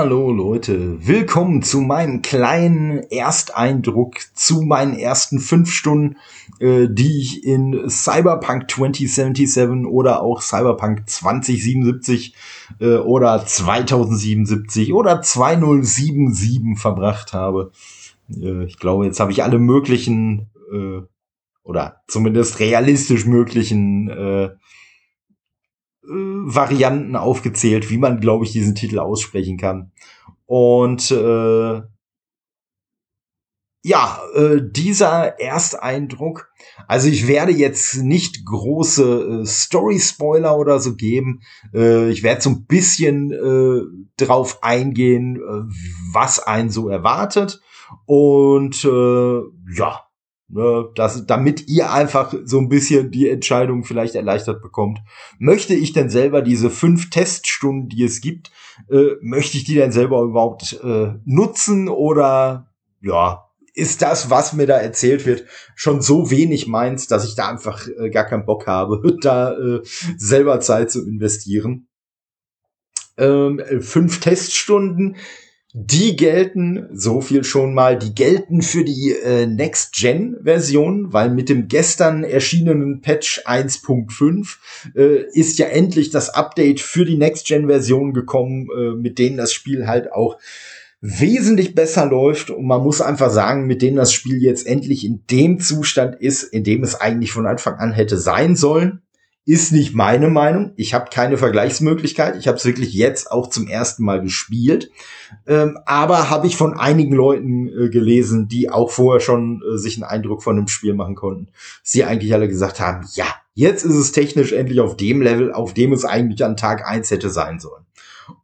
Hallo Leute, willkommen zu meinem kleinen Ersteindruck zu meinen ersten fünf Stunden, äh, die ich in Cyberpunk 2077 oder auch Cyberpunk 2077 äh, oder 2077 oder 2077 verbracht habe. Äh, ich glaube, jetzt habe ich alle möglichen äh, oder zumindest realistisch möglichen äh, Varianten aufgezählt, wie man, glaube ich, diesen Titel aussprechen kann. Und äh, ja, äh, dieser Ersteindruck, also ich werde jetzt nicht große äh, Story-Spoiler oder so geben. Äh, ich werde so ein bisschen äh, drauf eingehen, äh, was einen so erwartet. Und äh, ja, Ne, das, damit ihr einfach so ein bisschen die Entscheidung vielleicht erleichtert bekommt. Möchte ich denn selber diese fünf Teststunden, die es gibt, äh, möchte ich die denn selber überhaupt äh, nutzen oder ja, ist das, was mir da erzählt wird, schon so wenig meins, dass ich da einfach äh, gar keinen Bock habe, da äh, selber Zeit zu investieren. Ähm, fünf Teststunden die gelten, so viel schon mal, die gelten für die äh, Next-Gen-Version, weil mit dem gestern erschienenen Patch 1.5 äh, ist ja endlich das Update für die Next-Gen-Version gekommen, äh, mit denen das Spiel halt auch wesentlich besser läuft und man muss einfach sagen, mit denen das Spiel jetzt endlich in dem Zustand ist, in dem es eigentlich von Anfang an hätte sein sollen. Ist nicht meine Meinung. Ich habe keine Vergleichsmöglichkeit. Ich habe es wirklich jetzt auch zum ersten Mal gespielt. Ähm, aber habe ich von einigen Leuten äh, gelesen, die auch vorher schon äh, sich einen Eindruck von dem Spiel machen konnten. Sie eigentlich alle gesagt haben, ja, jetzt ist es technisch endlich auf dem Level, auf dem es eigentlich an Tag eins hätte sein sollen.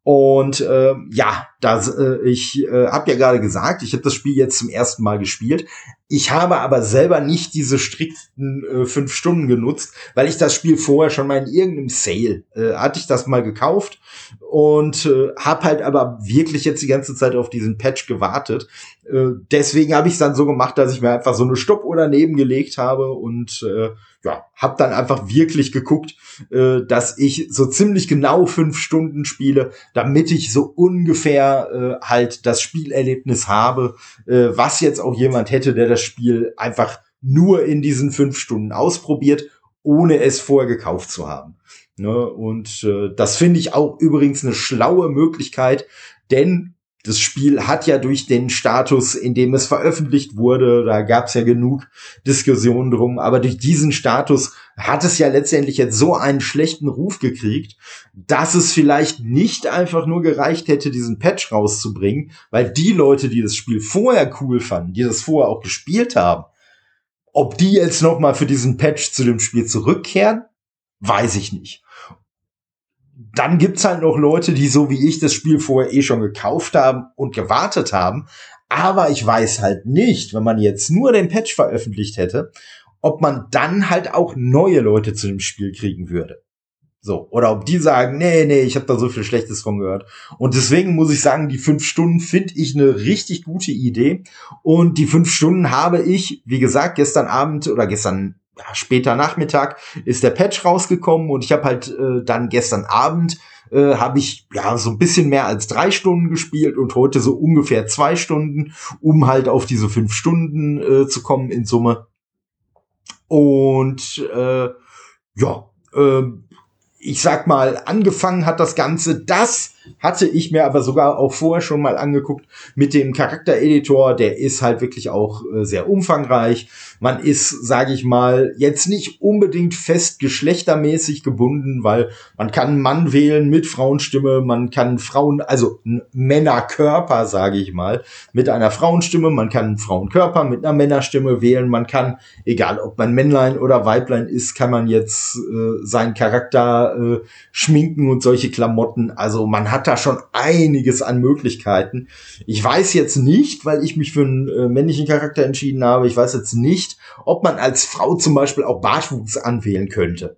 Und äh, ja, das, äh, ich äh, habe ja gerade gesagt, ich habe das Spiel jetzt zum ersten Mal gespielt. Ich habe aber selber nicht diese strikten äh, fünf Stunden genutzt, weil ich das Spiel vorher schon mal in irgendeinem Sale äh, hatte ich das mal gekauft und äh, habe halt aber wirklich jetzt die ganze Zeit auf diesen Patch gewartet. Äh, deswegen habe ich es dann so gemacht, dass ich mir einfach so eine Stoppuhr daneben gelegt habe und äh, ja, habe dann einfach wirklich geguckt, äh, dass ich so ziemlich genau fünf Stunden spiele, damit ich so ungefähr äh, halt das Spielerlebnis habe, äh, was jetzt auch jemand hätte, der das Spiel einfach nur in diesen fünf Stunden ausprobiert, ohne es vorher gekauft zu haben. Ne? Und äh, das finde ich auch übrigens eine schlaue Möglichkeit, denn das Spiel hat ja durch den Status, in dem es veröffentlicht wurde, da gab es ja genug Diskussionen drum, aber durch diesen Status hat es ja letztendlich jetzt so einen schlechten Ruf gekriegt, dass es vielleicht nicht einfach nur gereicht hätte, diesen Patch rauszubringen, weil die Leute, die das Spiel vorher cool fanden, die das vorher auch gespielt haben, ob die jetzt noch mal für diesen Patch zu dem Spiel zurückkehren, weiß ich nicht dann gibt's halt noch Leute, die so wie ich das Spiel vorher eh schon gekauft haben und gewartet haben. Aber ich weiß halt nicht, wenn man jetzt nur den Patch veröffentlicht hätte, ob man dann halt auch neue Leute zu dem Spiel kriegen würde. So, oder ob die sagen, nee, nee, ich habe da so viel Schlechtes von gehört. Und deswegen muss ich sagen, die fünf Stunden finde ich eine richtig gute Idee. Und die fünf Stunden habe ich, wie gesagt, gestern Abend oder gestern ja, später Nachmittag ist der Patch rausgekommen und ich habe halt äh, dann gestern Abend äh, habe ich ja so ein bisschen mehr als drei Stunden gespielt und heute so ungefähr zwei Stunden, um halt auf diese fünf Stunden äh, zu kommen in Summe. Und äh, ja, äh, ich sag mal, angefangen hat das Ganze. Das hatte ich mir aber sogar auch vorher schon mal angeguckt mit dem Charaktereditor. Der ist halt wirklich auch äh, sehr umfangreich. Man ist, sage ich mal, jetzt nicht unbedingt fest geschlechtermäßig gebunden, weil man kann Mann wählen mit Frauenstimme, man kann Frauen, also Männerkörper, sage ich mal, mit einer Frauenstimme, man kann Frauenkörper mit einer Männerstimme wählen, man kann, egal ob man Männlein oder Weiblein ist, kann man jetzt äh, seinen Charakter äh, schminken und solche Klamotten. Also man hat da schon einiges an Möglichkeiten. Ich weiß jetzt nicht, weil ich mich für einen äh, männlichen Charakter entschieden habe, ich weiß jetzt nicht, ob man als Frau zum Beispiel auch Bartwuchs anwählen könnte.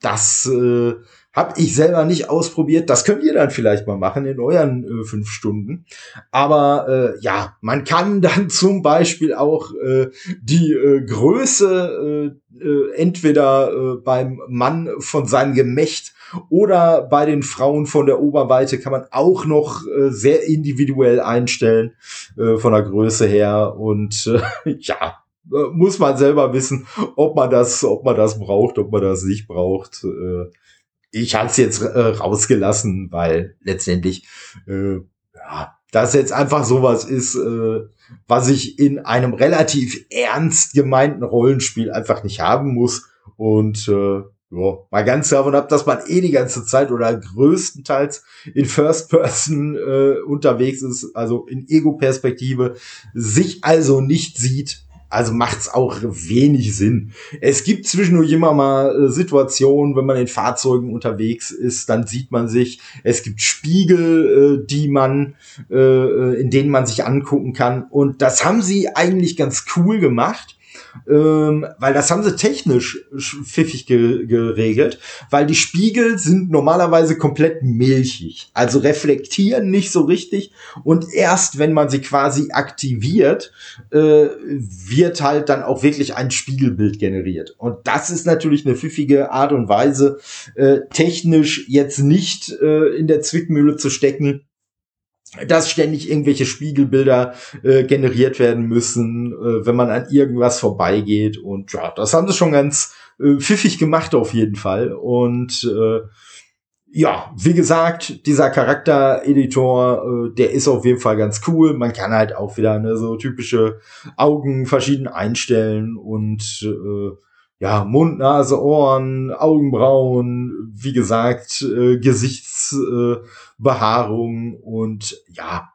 Das äh, Hab ich selber nicht ausprobiert. Das könnt ihr dann vielleicht mal machen in euren äh, fünf Stunden. Aber äh, ja, man kann dann zum Beispiel auch äh, die äh, Größe äh, äh, entweder äh, beim Mann von seinem Gemächt oder bei den Frauen von der Oberweite kann man auch noch äh, sehr individuell einstellen äh, von der Größe her. Und äh, ja, äh, muss man selber wissen, ob man das, ob man das braucht, ob man das nicht braucht. Äh, ich habe es jetzt äh, rausgelassen, weil letztendlich äh, ja, das jetzt einfach sowas ist, äh, was ich in einem relativ ernst gemeinten Rollenspiel einfach nicht haben muss. Und äh, ja, mal ganz davon ab, dass man eh die ganze Zeit oder größtenteils in First Person äh, unterwegs ist, also in Ego-Perspektive, sich also nicht sieht also macht's auch wenig Sinn. Es gibt zwischendurch immer mal äh, Situationen, wenn man in Fahrzeugen unterwegs ist, dann sieht man sich. Es gibt Spiegel, äh, die man, äh, äh in denen man sich angucken kann. Und das haben sie eigentlich ganz cool gemacht ähm, weil das haben sie technisch pfiffig ge geregelt, weil die Spiegel sind normalerweise komplett milchig, also reflektieren nicht so richtig. Und erst wenn man sie quasi aktiviert, äh, wird halt dann auch wirklich ein Spiegelbild generiert. Und das ist natürlich eine pfiffige Art und Weise, äh, technisch jetzt nicht äh, in der Zwickmühle zu stecken, dass ständig irgendwelche Spiegelbilder äh, generiert werden müssen, äh, wenn man an irgendwas vorbeigeht. Und ja, das haben sie schon ganz äh, pfiffig gemacht auf jeden Fall. Und äh, ja, wie gesagt, dieser Charaktereditor, äh, der ist auf jeden Fall ganz cool. Man kann halt auch wieder ne, so typische Augen verschieden einstellen und äh, ja, Mund, Nase, Ohren, Augenbrauen, wie gesagt, äh, Gesichtsbehaarung äh, und ja,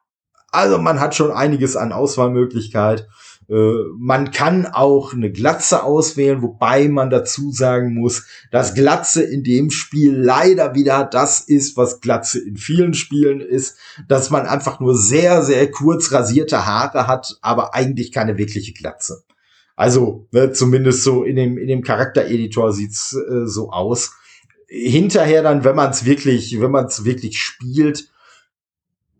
also man hat schon einiges an Auswahlmöglichkeit. Äh, man kann auch eine Glatze auswählen, wobei man dazu sagen muss, dass Glatze in dem Spiel leider wieder das ist, was Glatze in vielen Spielen ist, dass man einfach nur sehr, sehr kurz rasierte Haare hat, aber eigentlich keine wirkliche Glatze. Also, ne, zumindest so in dem, in dem Charaktereditor sieht's äh, so aus. Hinterher dann, wenn man es wirklich, wenn man es wirklich spielt,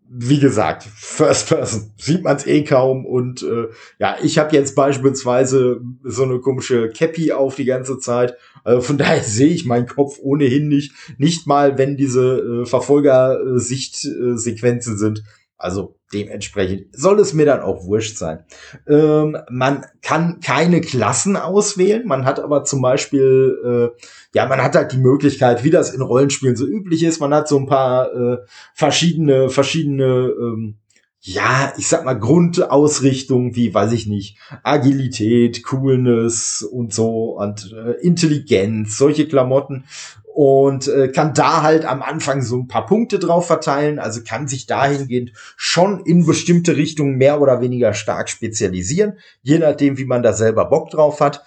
wie gesagt, First Person sieht man es eh kaum und äh, ja, ich habe jetzt beispielsweise so eine komische Cappy auf die ganze Zeit. Also von daher sehe ich meinen Kopf ohnehin nicht, nicht mal, wenn diese äh, Verfolgersichtsequenzen sind. Also dementsprechend soll es mir dann auch wurscht sein. Ähm, man kann keine Klassen auswählen. Man hat aber zum Beispiel, äh, ja, man hat halt die Möglichkeit, wie das in Rollenspielen so üblich ist. Man hat so ein paar äh, verschiedene, verschiedene, ähm, ja, ich sag mal Grundausrichtungen wie, weiß ich nicht, Agilität, Coolness und so und äh, Intelligenz, solche Klamotten und äh, kann da halt am Anfang so ein paar Punkte drauf verteilen, also kann sich dahingehend schon in bestimmte Richtungen mehr oder weniger stark spezialisieren, je nachdem, wie man da selber Bock drauf hat.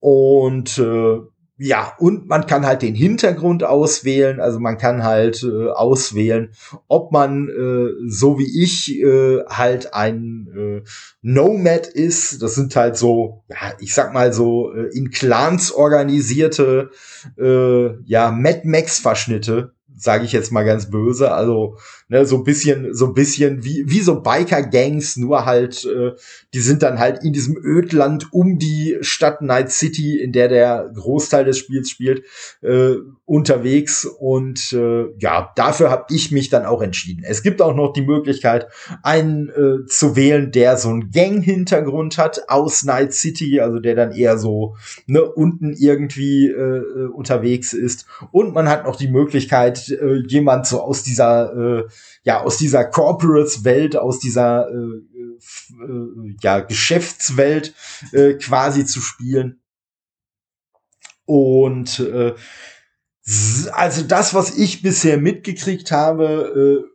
Und äh, ja, und man kann halt den Hintergrund auswählen, also man kann halt äh, auswählen, ob man äh, so wie ich äh, halt ein äh, Nomad ist. Das sind halt so, ja, ich sag mal so äh, in Clans organisierte äh, ja Mad Max Verschnitte, sage ich jetzt mal ganz böse. Also ne, so ein bisschen, so ein bisschen wie wie so Biker-Gangs, nur halt, äh, die sind dann halt in diesem Ödland um die Stadt Night City, in der der Großteil des Spiels spielt, äh, unterwegs. Und äh, ja, dafür habe ich mich dann auch entschieden. Es gibt auch noch die Möglichkeit, einen äh, zu wählen, der so einen Gang-Hintergrund hat aus Night City, also der dann eher so ne, unten irgendwie äh, äh unterwegs ist. Und man hat noch die Möglichkeit, äh, jemand so aus dieser äh, ja aus dieser Corporates-Welt, aus dieser äh, äh, ja Geschäftswelt äh, quasi zu spielen. Und äh, also das, was ich bisher mitgekriegt habe, äh,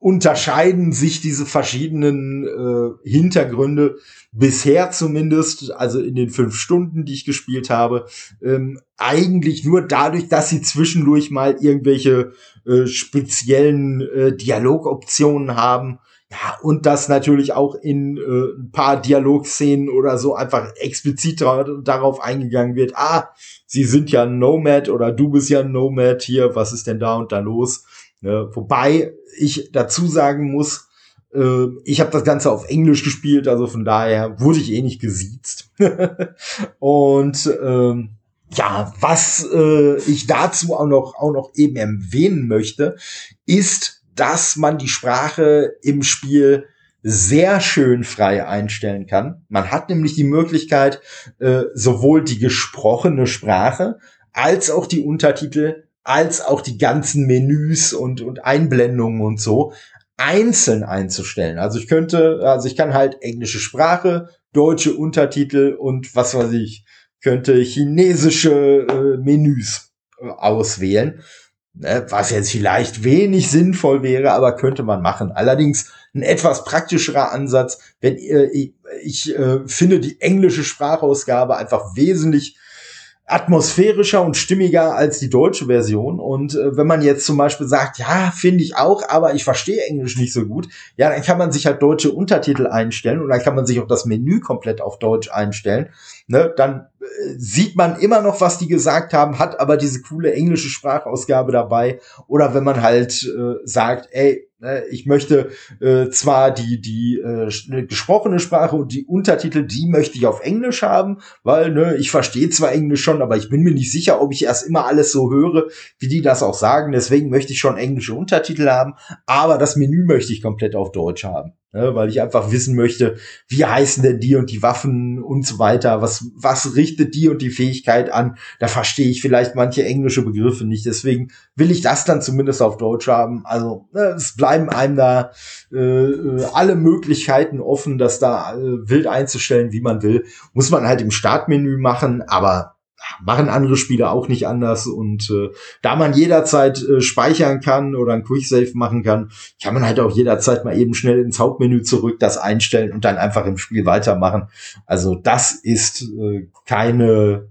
unterscheiden sich diese verschiedenen äh, Hintergründe bisher zumindest, also in den fünf Stunden, die ich gespielt habe, ähm, eigentlich nur dadurch, dass sie zwischendurch mal irgendwelche äh, speziellen äh, Dialogoptionen haben. Ja, und das natürlich auch in äh, ein paar Dialogszenen oder so einfach explizit darauf eingegangen wird, ah, sie sind ja ein Nomad oder du bist ja ein Nomad hier, was ist denn da und da los? Ne? Wobei ich dazu sagen muss, äh, ich habe das Ganze auf Englisch gespielt, also von daher wurde ich eh nicht gesiezt. und ähm, ja, was äh, ich dazu auch noch, auch noch eben erwähnen möchte, ist, dass man die Sprache im Spiel sehr schön frei einstellen kann. Man hat nämlich die Möglichkeit, äh, sowohl die gesprochene Sprache als auch die Untertitel, als auch die ganzen Menüs und, und Einblendungen und so einzeln einzustellen. Also ich könnte, also ich kann halt englische Sprache, deutsche Untertitel und was weiß ich, könnte chinesische äh, Menüs äh, auswählen ne, was jetzt vielleicht wenig sinnvoll wäre, aber könnte man machen. Allerdings ein etwas praktischerer Ansatz, wenn äh, ich, ich äh, finde die englische Sprachausgabe einfach wesentlich atmosphärischer und stimmiger als die deutsche Version. Und äh, wenn man jetzt zum Beispiel sagt, ja, finde ich auch, aber ich verstehe Englisch nicht so gut, ja, dann kann man sich halt deutsche Untertitel einstellen und dann kann man sich auch das Menü komplett auf Deutsch einstellen. Ne, dann äh, sieht man immer noch, was die gesagt haben, hat aber diese coole englische Sprachausgabe dabei. Oder wenn man halt äh, sagt, ey, ich möchte äh, zwar die, die äh, ne, gesprochene Sprache und die Untertitel, die möchte ich auf Englisch haben, weil ne, ich verstehe zwar Englisch schon, aber ich bin mir nicht sicher, ob ich erst immer alles so höre, wie die das auch sagen. Deswegen möchte ich schon englische Untertitel haben, aber das Menü möchte ich komplett auf Deutsch haben ne, weil ich einfach wissen möchte, wie heißen denn die und die Waffen und so weiter, was, was richtet die und die Fähigkeit an, da verstehe ich vielleicht manche englische Begriffe nicht, deswegen will ich das dann zumindest auf Deutsch haben, also ne, es bleiben einem da äh, äh alle Möglichkeiten offen, das da äh, wild einzustellen, wie man will, muss man halt im Startmenü machen, aber machen andere Spiele auch nicht anders. Und äh, da man jederzeit äh, speichern kann oder ein Quicksave machen kann, kann man halt auch jederzeit mal eben schnell ins Hauptmenü zurück, das einstellen und dann einfach im Spiel weitermachen. Also das ist äh, keine,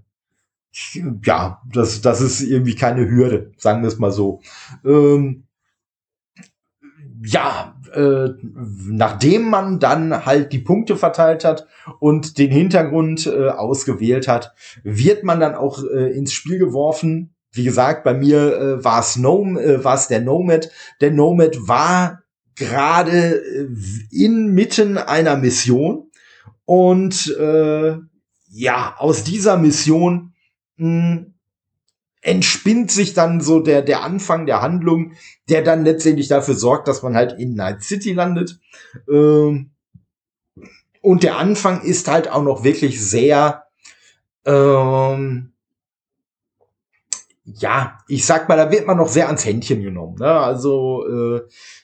ja, das, das ist irgendwie keine Hürde, sagen wir es mal so. Ähm, ja, äh, nachdem man dann halt die Punkte verteilt hat und den Hintergrund äh, ausgewählt hat, wird man dann auch äh, ins Spiel geworfen. Wie gesagt, bei mir äh, war es äh, es der Nomad. Der Nomad war gerade äh, inmitten einer Mission und äh, ja, aus dieser Mission mh, hm, entspinnt sich dann so der, der Anfang der Handlung, der dann letztendlich dafür sorgt, dass man halt in Night City landet. Ähm, und der Anfang ist halt auch noch wirklich sehr, ähm, ja, ich sag mal, da wird man noch sehr ans Händchen genommen. Ne? Also äh,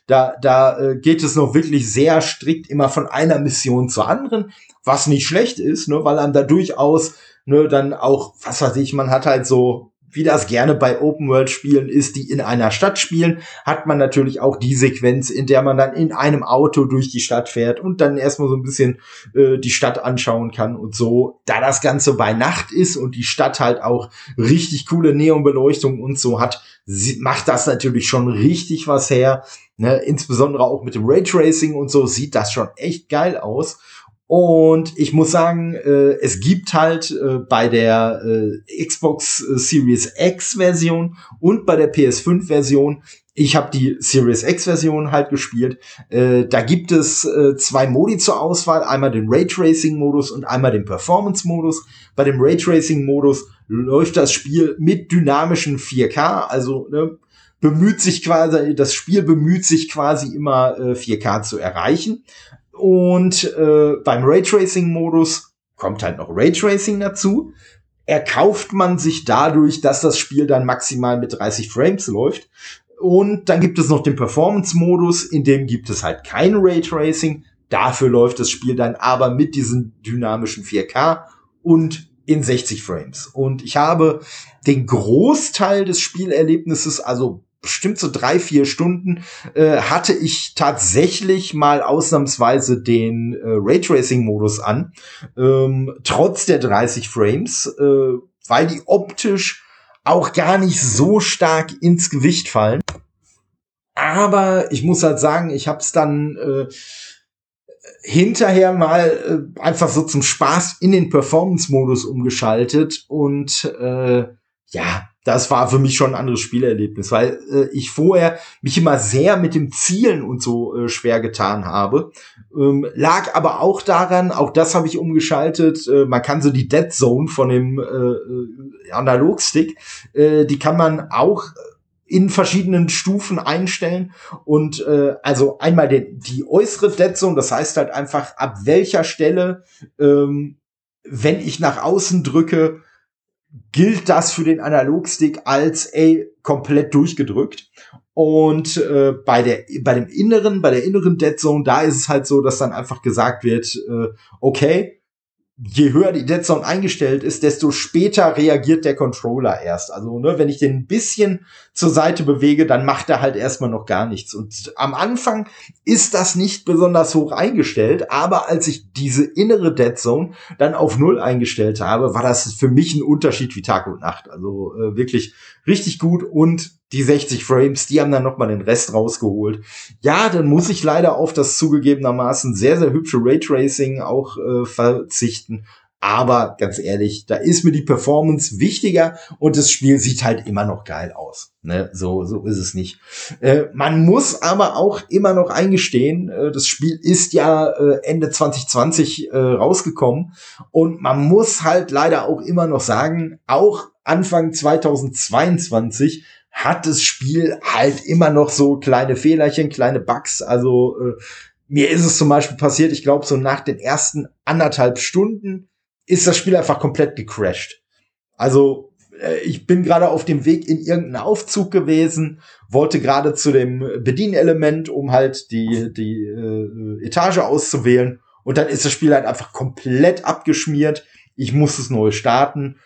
da, da äh, geht es noch wirklich sehr strikt immer von einer Mission zur anderen, was nicht schlecht ist, ne? weil einem da durchaus ne, dann auch, was weiß ich, man hat halt so wie das gerne bei Open-World-Spielen ist, die in einer Stadt spielen, hat man natürlich auch die Sequenz, in der man dann in einem Auto durch die Stadt fährt und dann erstmal so ein bisschen äh, die Stadt anschauen kann und so. Da das Ganze bei Nacht ist und die Stadt halt auch richtig coole Neonbeleuchtung und so hat, macht das natürlich schon richtig was her. Ne? Insbesondere auch mit dem Raytracing und so sieht das schon echt geil aus. Und ich muss sagen, äh, es gibt halt äh, bei der äh, Xbox äh, Series X Version und bei der PS5 Version, ich habe die Series X Version halt gespielt, äh, da gibt es äh, zwei Modi zur Auswahl, einmal den Raytracing Modus und einmal den Performance Modus. Bei dem Raytracing Modus läuft das Spiel mit dynamischen 4K, also ne, bemüht sich quasi, das Spiel bemüht sich quasi immer äh, 4K zu erreichen. Und äh, beim Raytracing-Modus kommt halt noch Raytracing dazu. Erkauft man sich dadurch, dass das Spiel dann maximal mit 30 Frames läuft. Und dann gibt es noch den Performance-Modus, in dem gibt es halt kein Raytracing. Dafür läuft das Spiel dann aber mit diesem dynamischen 4K und in 60 Frames. Und ich habe den Großteil des Spielerlebnisses, also bestimmt so drei, vier Stunden, äh, hatte ich tatsächlich mal ausnahmsweise den äh, Raytracing-Modus an, ähm, trotz der 30 Frames, äh, weil die optisch auch gar nicht so stark ins Gewicht fallen. Aber ich muss halt sagen, ich habe es dann äh, hinterher mal äh, einfach so zum Spaß in den Performance-Modus umgeschaltet und äh, ja, das war für mich schon ein anderes Spielerlebnis, weil äh, ich vorher mich immer sehr mit dem Zielen und so äh, schwer getan habe. Ähm, lag aber auch daran, auch das habe ich umgeschaltet, äh, man kann so die Dead Zone von dem äh, äh Analogstick, äh, die kann man auch in verschiedenen Stufen einstellen und äh, also einmal den, die äußere Dead Zone, das heißt halt einfach ab welcher Stelle, ähm, wenn ich nach außen drücke, gilt das für den Analogstick als ey, komplett durchgedrückt. Und äh, bei der bei dem inneren, bei der inneren Dead Zone, da ist es halt so, dass dann einfach gesagt wird, äh, okay, je höher die Dead Zone eingestellt ist, desto später reagiert der Controller erst. Also, ne, wenn ich den ein bisschen zur Seite bewege, dann macht er halt erstmal noch gar nichts. Und am Anfang ist das nicht besonders hoch eingestellt, aber als ich diese innere Dead Zone dann auf Null eingestellt habe, war das für mich ein Unterschied wie Tag und Nacht. Also äh, wirklich richtig gut und die 60 Frames, die haben dann noch mal den Rest rausgeholt. Ja, dann muss ich leider auf das zugegebenermaßen sehr, sehr hübsche Raytracing auch äh, verzichten. Aber ganz ehrlich, da ist mir die Performance wichtiger und das Spiel sieht halt immer noch geil aus. Ne? So, so ist es nicht. Äh, man muss aber auch immer noch eingestehen, äh, das Spiel ist ja äh, Ende 2020 äh, rausgekommen und man muss halt leider auch immer noch sagen, auch Anfang 2022 hat das Spiel halt immer noch so kleine Fehlerchen, kleine Bugs. Also äh, mir ist es zum Beispiel passiert, ich glaube, so nach den ersten anderthalb Stunden ist das Spiel einfach komplett gecrashed. Also äh, ich bin gerade auf dem Weg in irgendeinen Aufzug gewesen, wollte gerade zu dem Bedienelement, um halt die, die äh, Etage auszuwählen. Und dann ist das Spiel halt einfach komplett abgeschmiert. Ich muss es neu starten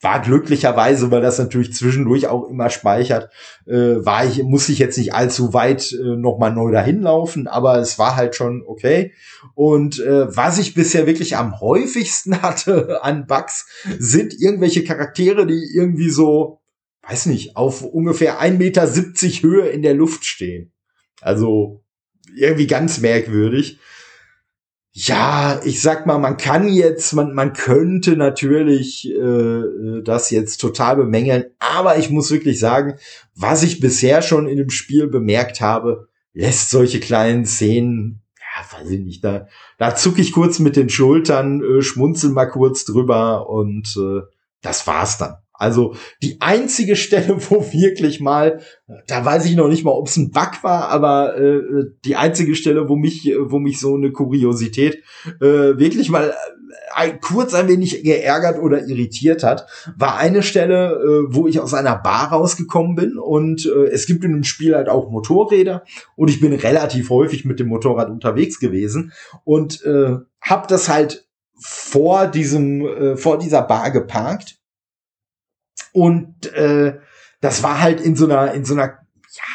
war glücklicherweise, weil das natürlich zwischendurch auch immer speichert, äh, war ich, muss ich jetzt nicht allzu weit äh, nochmal neu dahin laufen, aber es war halt schon okay. Und äh, was ich bisher wirklich am häufigsten hatte an Bugs, sind irgendwelche Charaktere, die irgendwie so, weiß nicht, auf ungefähr 1,70 Meter Höhe in der Luft stehen. Also irgendwie ganz merkwürdig. Ja, ich sag mal, man kann jetzt, man, man könnte natürlich äh, das jetzt total bemängeln, aber ich muss wirklich sagen, was ich bisher schon in dem Spiel bemerkt habe, lässt solche kleinen Szenen, ja, weiß ich nicht, da, da zucke ich kurz mit den Schultern, äh, schmunzel mal kurz drüber und äh, das war's dann. Also die einzige Stelle, wo wirklich mal, da weiß ich noch nicht mal, ob es ein Bug war, aber äh, die einzige Stelle, wo mich, wo mich so eine Kuriosität äh, wirklich mal ein, kurz ein wenig geärgert oder irritiert hat, war eine Stelle, äh, wo ich aus einer Bar rausgekommen bin und äh, es gibt in dem Spiel halt auch Motorräder und ich bin relativ häufig mit dem Motorrad unterwegs gewesen und äh, habe das halt vor diesem äh, vor dieser Bar geparkt und äh, das war halt in so einer, in so einer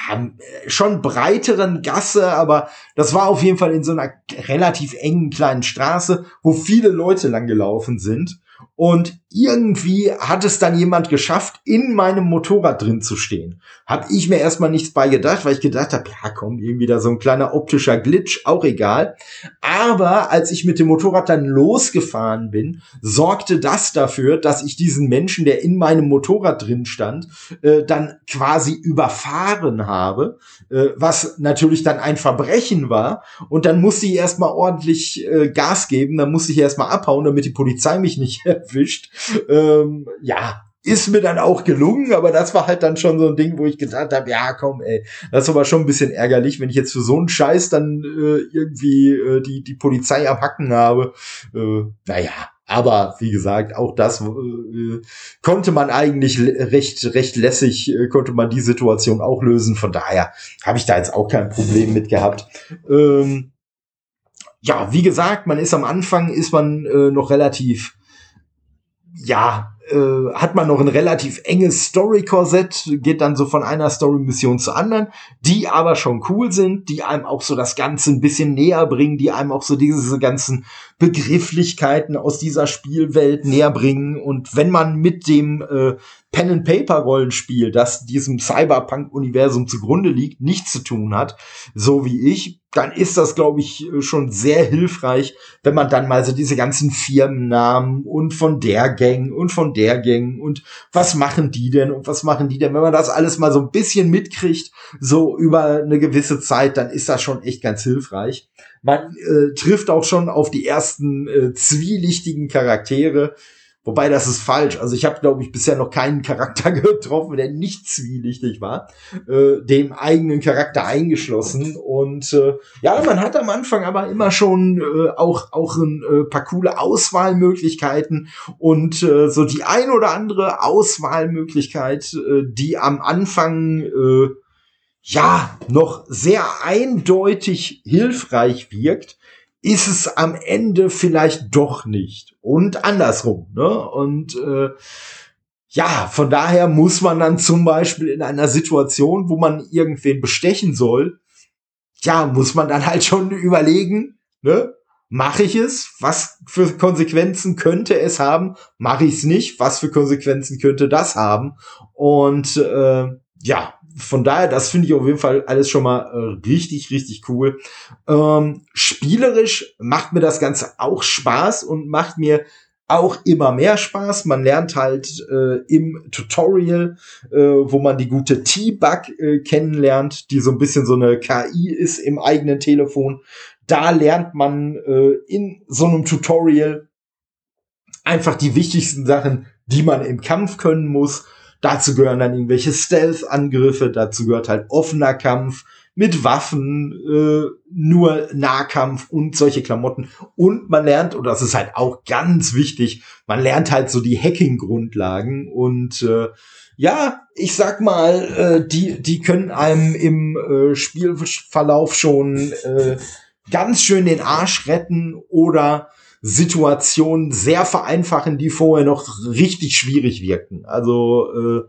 ja, schon breiteren Gasse, aber das war auf jeden Fall in so einer relativ engen kleinen Straße, wo viele Leute lang gelaufen sind. Und irgendwie hat es dann jemand geschafft, in meinem Motorrad drin zu stehen. Hab ich mir erstmal nichts bei gedacht, weil ich gedacht habe, ja komm, irgendwie da so ein kleiner optischer Glitch, auch egal. Aber als ich mit dem Motorrad dann losgefahren bin, sorgte das dafür, dass ich diesen Menschen, der in meinem Motorrad drin stand, äh, dann quasi überfahren habe, äh, was natürlich dann ein Verbrechen war. Und dann musste ich erstmal ordentlich äh, Gas geben, dann musste ich erstmal abhauen, damit die Polizei mich nicht erwischt. Ähm, ja, ist mir dann auch gelungen, aber das war halt dann schon so ein Ding, wo ich gedacht habe, ja, komm, ey, das ist aber schon ein bisschen ärgerlich, wenn ich jetzt für so einen Scheiß dann äh, irgendwie äh, die, die Polizei am Hacken habe. Äh, naja, aber wie gesagt, auch das äh, konnte man eigentlich recht, recht lässig, äh, konnte man die Situation auch lösen. Von daher habe ich da jetzt auch kein Problem mit gehabt. Ähm, ja, wie gesagt, man ist am Anfang, ist man äh, noch relativ ja, äh, hat man noch ein relativ enges Story-Korsett, geht dann so von einer Story-Mission zur anderen, die aber schon cool sind, die einem auch so das Ganze ein bisschen näher bringen, die einem auch so diese ganzen Begrifflichkeiten aus dieser Spielwelt näher bringen. Und wenn man mit dem äh, Pen-and-Paper-Rollenspiel, das diesem Cyberpunk-Universum zugrunde liegt, nichts zu tun hat, so wie ich, dann ist das, glaube ich, schon sehr hilfreich, wenn man dann mal so diese ganzen Firmennamen und von der Gang und von der Gang und was machen die denn und was machen die denn, wenn man das alles mal so ein bisschen mitkriegt, so über eine gewisse Zeit, dann ist das schon echt ganz hilfreich. Man äh, trifft auch schon auf die ersten äh, zwielichtigen Charaktere, Wobei das ist falsch. Also ich habe, glaube ich, bisher noch keinen Charakter getroffen, der nicht zwielichtig war, äh, dem eigenen Charakter eingeschlossen. Und äh, ja, man hat am Anfang aber immer schon äh, auch auch ein äh, paar coole Auswahlmöglichkeiten und äh, so die ein oder andere Auswahlmöglichkeit, äh, die am Anfang äh, ja noch sehr eindeutig hilfreich wirkt ist es am Ende vielleicht doch nicht. Und andersrum. Ne? Und äh, ja, von daher muss man dann zum Beispiel in einer Situation, wo man irgendwen bestechen soll, ja, muss man dann halt schon überlegen, ne? Mache ich es? Was für Konsequenzen könnte es haben? Mache ich es nicht? Was für Konsequenzen könnte das haben? Und äh, ja, von daher, das finde ich auf jeden Fall alles schon mal äh, richtig, richtig cool. Ähm, spielerisch macht mir das Ganze auch Spaß und macht mir auch immer mehr Spaß. Man lernt halt äh, im Tutorial, äh, wo man die gute T-Bug äh, kennenlernt, die so ein bisschen so eine KI ist im eigenen Telefon. Da lernt man äh, in so einem Tutorial einfach die wichtigsten Sachen, die man im Kampf können muss. Dazu gehören dann irgendwelche Stealth-Angriffe, dazu gehört halt offener Kampf mit Waffen, äh, nur Nahkampf und solche Klamotten. Und man lernt, und das ist halt auch ganz wichtig, man lernt halt so die Hacking-Grundlagen und äh, ja, ich sag mal, äh, die, die können einem im äh, Spielverlauf schon äh, ganz schön den Arsch retten oder Situationen sehr vereinfachen, die vorher noch richtig schwierig wirkten. Also äh,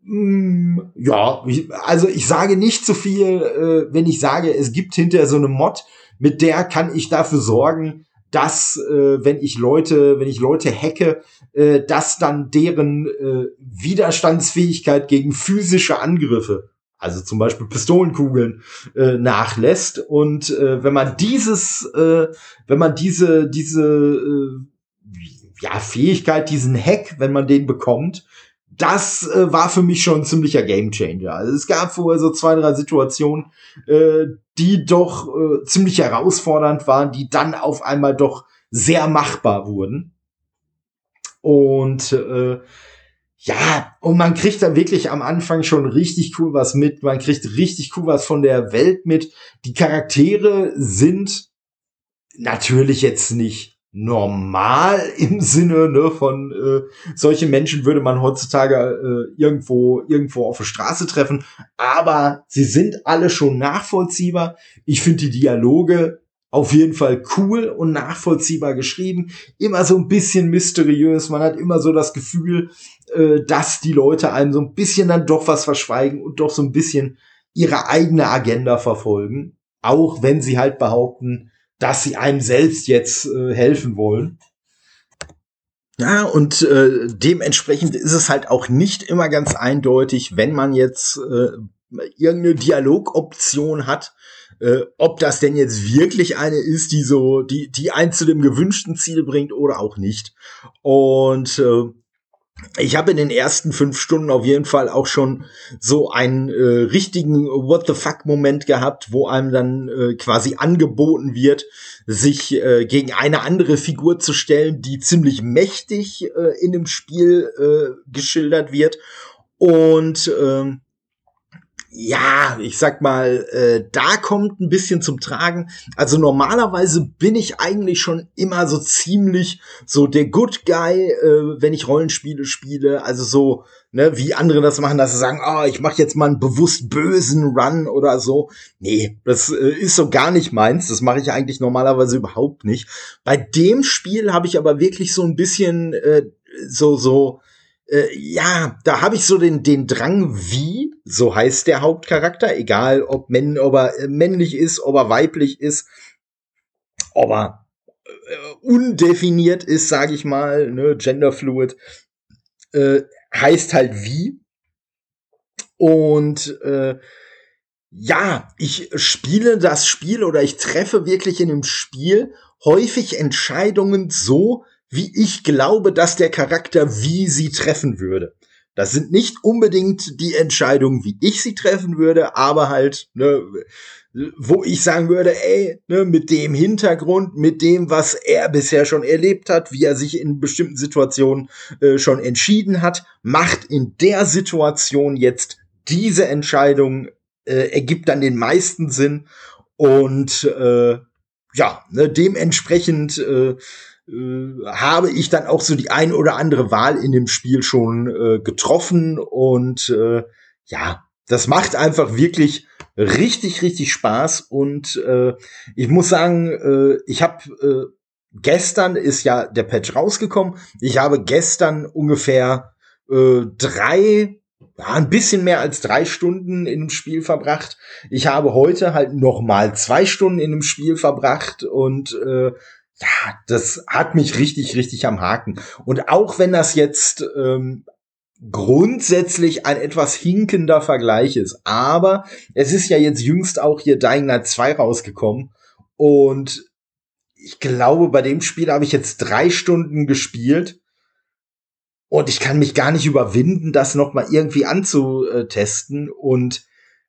mm, ja, also ich sage nicht zu viel, äh, wenn ich sage, es gibt hinterher so eine Mod, mit der kann ich dafür sorgen, dass äh, wenn ich Leute, wenn ich Leute hacke, äh, dass dann deren äh, Widerstandsfähigkeit gegen physische Angriffe also zum Beispiel Pistolenkugeln äh, nachlässt. Und äh, wenn man dieses, äh, wenn man diese, diese äh, ja, Fähigkeit, diesen Hack, wenn man den bekommt, das äh, war für mich schon ein ziemlicher Gamechanger. Also es gab vorher so zwei, drei Situationen, äh, die doch äh, ziemlich herausfordernd waren, die dann auf einmal doch sehr machbar wurden. Und äh, ja, und man kriegt dann wirklich am Anfang schon richtig cool was mit. Man kriegt richtig cool was von der Welt mit. Die Charaktere sind natürlich jetzt nicht normal im Sinne ne, von äh, solche Menschen würde man heutzutage äh, irgendwo irgendwo auf der Straße treffen, aber sie sind alle schon nachvollziehbar. Ich finde die Dialoge auf jeden Fall cool und nachvollziehbar geschrieben. Immer so ein bisschen mysteriös. Man hat immer so das Gefühl, äh, dass die Leute einem so ein bisschen dann doch was verschweigen und doch so ein bisschen ihre eigene Agenda verfolgen. Auch wenn sie halt behaupten, dass sie einem selbst jetzt äh, helfen wollen. Ja, und äh, dementsprechend ist es halt auch nicht immer ganz eindeutig, wenn man jetzt äh, irgendeine Dialogoption hat, äh, ob das denn jetzt wirklich eine ist, die so, die, die einen zu dem gewünschten Ziel bringt oder auch nicht. Und äh, ich habe in den ersten fünf Stunden auf jeden Fall auch schon so einen äh, richtigen What the fuck Moment gehabt, wo einem dann äh, quasi angeboten wird, sich äh, gegen eine andere Figur zu stellen, die ziemlich mächtig äh, in dem Spiel äh, geschildert wird. Und äh, ja, ich sag mal, äh, da kommt ein bisschen zum Tragen. Also normalerweise bin ich eigentlich schon immer so ziemlich so der Good Guy, äh, wenn ich Rollenspiele spiele. Also so, ne, wie andere das machen, dass sie sagen, oh, ich mache jetzt mal einen bewusst bösen Run oder so. Nee, das äh, ist so gar nicht meins. Das mache ich eigentlich normalerweise überhaupt nicht. Bei dem Spiel habe ich aber wirklich so ein bisschen äh, so so äh, ja, da habe ich so den, den Drang, wie, so heißt der Hauptcharakter, egal ob, männ, ob er äh, männlich ist, ob er weiblich ist, ob er äh, undefiniert ist, sage ich mal, ne, genderfluid, äh, heißt halt wie. Und äh, ja, ich spiele das Spiel oder ich treffe wirklich in dem Spiel häufig Entscheidungen so, wie ich glaube, dass der Charakter wie sie treffen würde. Das sind nicht unbedingt die Entscheidungen, wie ich sie treffen würde, aber halt, ne, wo ich sagen würde, ey, ne, mit dem Hintergrund, mit dem, was er bisher schon erlebt hat, wie er sich in bestimmten Situationen äh, schon entschieden hat, macht in der Situation jetzt diese Entscheidung, äh, ergibt dann den meisten Sinn und äh, ja, ne, dementsprechend äh, habe ich dann auch so die ein oder andere Wahl in dem Spiel schon äh, getroffen und äh, ja, das macht einfach wirklich richtig, richtig Spaß und äh, ich muss sagen, äh, ich habe äh, gestern ist ja der Patch rausgekommen. Ich habe gestern ungefähr äh, drei, ja, ein bisschen mehr als drei Stunden in dem Spiel verbracht. Ich habe heute halt noch mal zwei Stunden in dem Spiel verbracht und äh, ja, das hat mich richtig, richtig am Haken. Und auch wenn das jetzt ähm, grundsätzlich ein etwas hinkender Vergleich ist, aber es ist ja jetzt jüngst auch hier Dying Light 2 rausgekommen und ich glaube, bei dem Spiel habe ich jetzt drei Stunden gespielt und ich kann mich gar nicht überwinden, das noch mal irgendwie anzutesten und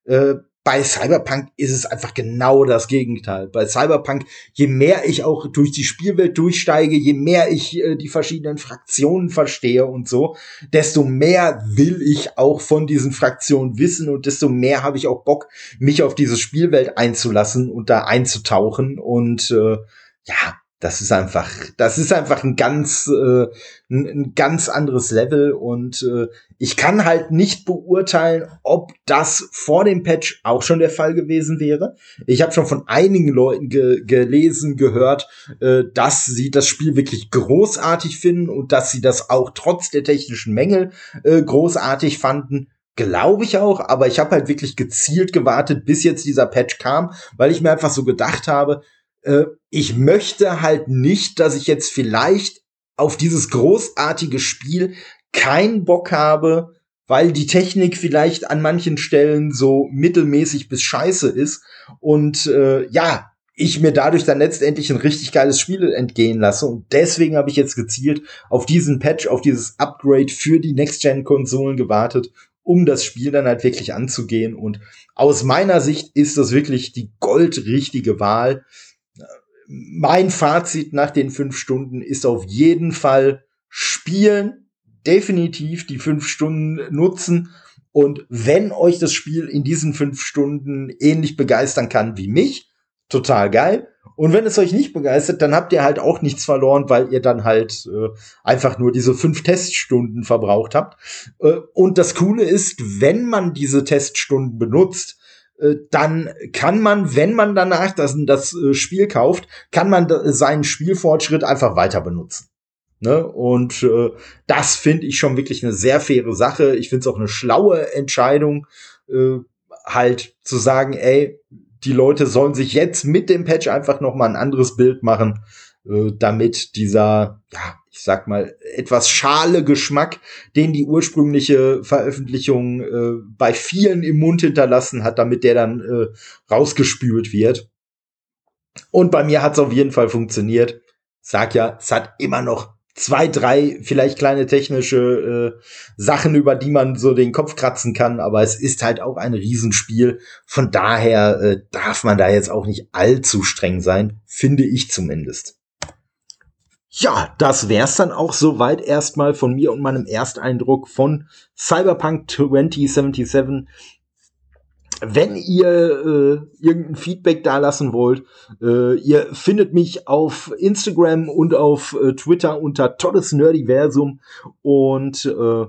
äh, bei Cyberpunk ist es einfach genau das Gegenteil. Bei Cyberpunk, je mehr ich auch durch die Spielwelt durchsteige, je mehr ich äh, die verschiedenen Fraktionen verstehe und so, desto mehr will ich auch von diesen Fraktionen wissen und desto mehr habe ich auch Bock, mich auf diese Spielwelt einzulassen und da einzutauchen und äh, ja, das ist einfach, das ist einfach ein ganz, äh, ein, ein ganz anderes Level und äh, ich kann halt nicht beurteilen, ob das vor dem Patch auch schon der Fall gewesen wäre. Ich habe schon von einigen Leuten ge gelesen, gehört, äh, dass sie das Spiel wirklich großartig finden und dass sie das auch trotz der technischen Mängel äh, großartig fanden. Glaube ich auch, aber ich habe halt wirklich gezielt gewartet, bis jetzt dieser Patch kam, weil ich mir einfach so gedacht habe, äh, ich möchte halt nicht, dass ich jetzt vielleicht auf dieses großartige Spiel keinen Bock habe, weil die Technik vielleicht an manchen Stellen so mittelmäßig bis scheiße ist und äh, ja, ich mir dadurch dann letztendlich ein richtig geiles Spiel entgehen lasse. Und deswegen habe ich jetzt gezielt auf diesen Patch, auf dieses Upgrade für die Next-Gen-Konsolen gewartet, um das Spiel dann halt wirklich anzugehen. Und aus meiner Sicht ist das wirklich die goldrichtige Wahl mein Fazit nach den fünf Stunden ist auf jeden Fall spielen, definitiv die fünf Stunden nutzen. Und wenn euch das Spiel in diesen fünf Stunden ähnlich begeistern kann wie mich, total geil. Und wenn es euch nicht begeistert, dann habt ihr halt auch nichts verloren, weil ihr dann halt äh, einfach nur diese fünf Teststunden verbraucht habt. Äh, und das Coole ist, wenn man diese Teststunden benutzt, dann kann man, wenn man danach das, das äh, Spiel kauft, kann man seinen Spielfortschritt einfach weiter benutzen. Ne? Und äh, das finde ich schon wirklich eine sehr faire Sache. Ich finde es auch eine schlaue Entscheidung, äh, halt zu sagen, ey, die Leute sollen sich jetzt mit dem Patch einfach noch mal ein anderes Bild machen, äh, damit dieser, ja, ich sag mal, etwas schale Geschmack, den die ursprüngliche Veröffentlichung äh, bei vielen im Mund hinterlassen hat, damit der dann äh, rausgespült wird. Und bei mir hat es auf jeden Fall funktioniert. Sag ja, es hat immer noch zwei, drei vielleicht kleine technische äh, Sachen, über die man so den Kopf kratzen kann, aber es ist halt auch ein Riesenspiel. Von daher äh, darf man da jetzt auch nicht allzu streng sein, finde ich zumindest. Ja, das wär's dann auch soweit erstmal von mir und meinem Ersteindruck von Cyberpunk 2077. Wenn ihr äh, irgendein Feedback dalassen wollt, äh, ihr findet mich auf Instagram und auf äh, Twitter unter tolles Nerdiversum und äh,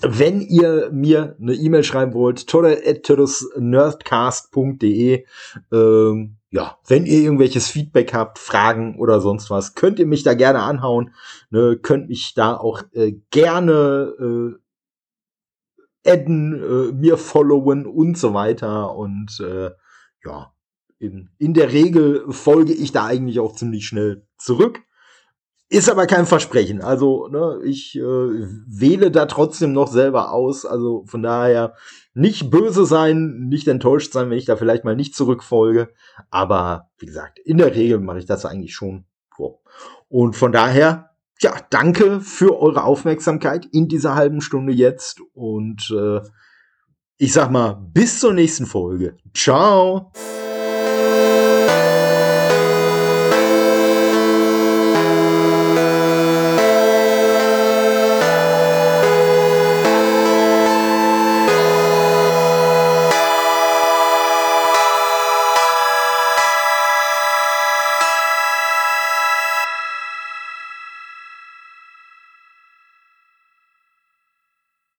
wenn ihr mir eine E-Mail schreiben wollt, tolle@nerdcast.de ähm, ja, wenn ihr irgendwelches Feedback habt, Fragen oder sonst was, könnt ihr mich da gerne anhauen. Ne, könnt mich da auch äh, gerne äh, adden, äh, mir followen und so weiter. Und äh, ja, in, in der Regel folge ich da eigentlich auch ziemlich schnell zurück. Ist aber kein Versprechen. Also, ne, ich äh, wähle da trotzdem noch selber aus. Also von daher nicht böse sein, nicht enttäuscht sein, wenn ich da vielleicht mal nicht zurückfolge. Aber wie gesagt, in der Regel mache ich das eigentlich schon. Und von daher, ja, danke für eure Aufmerksamkeit in dieser halben Stunde jetzt. Und äh, ich sag mal, bis zur nächsten Folge. Ciao!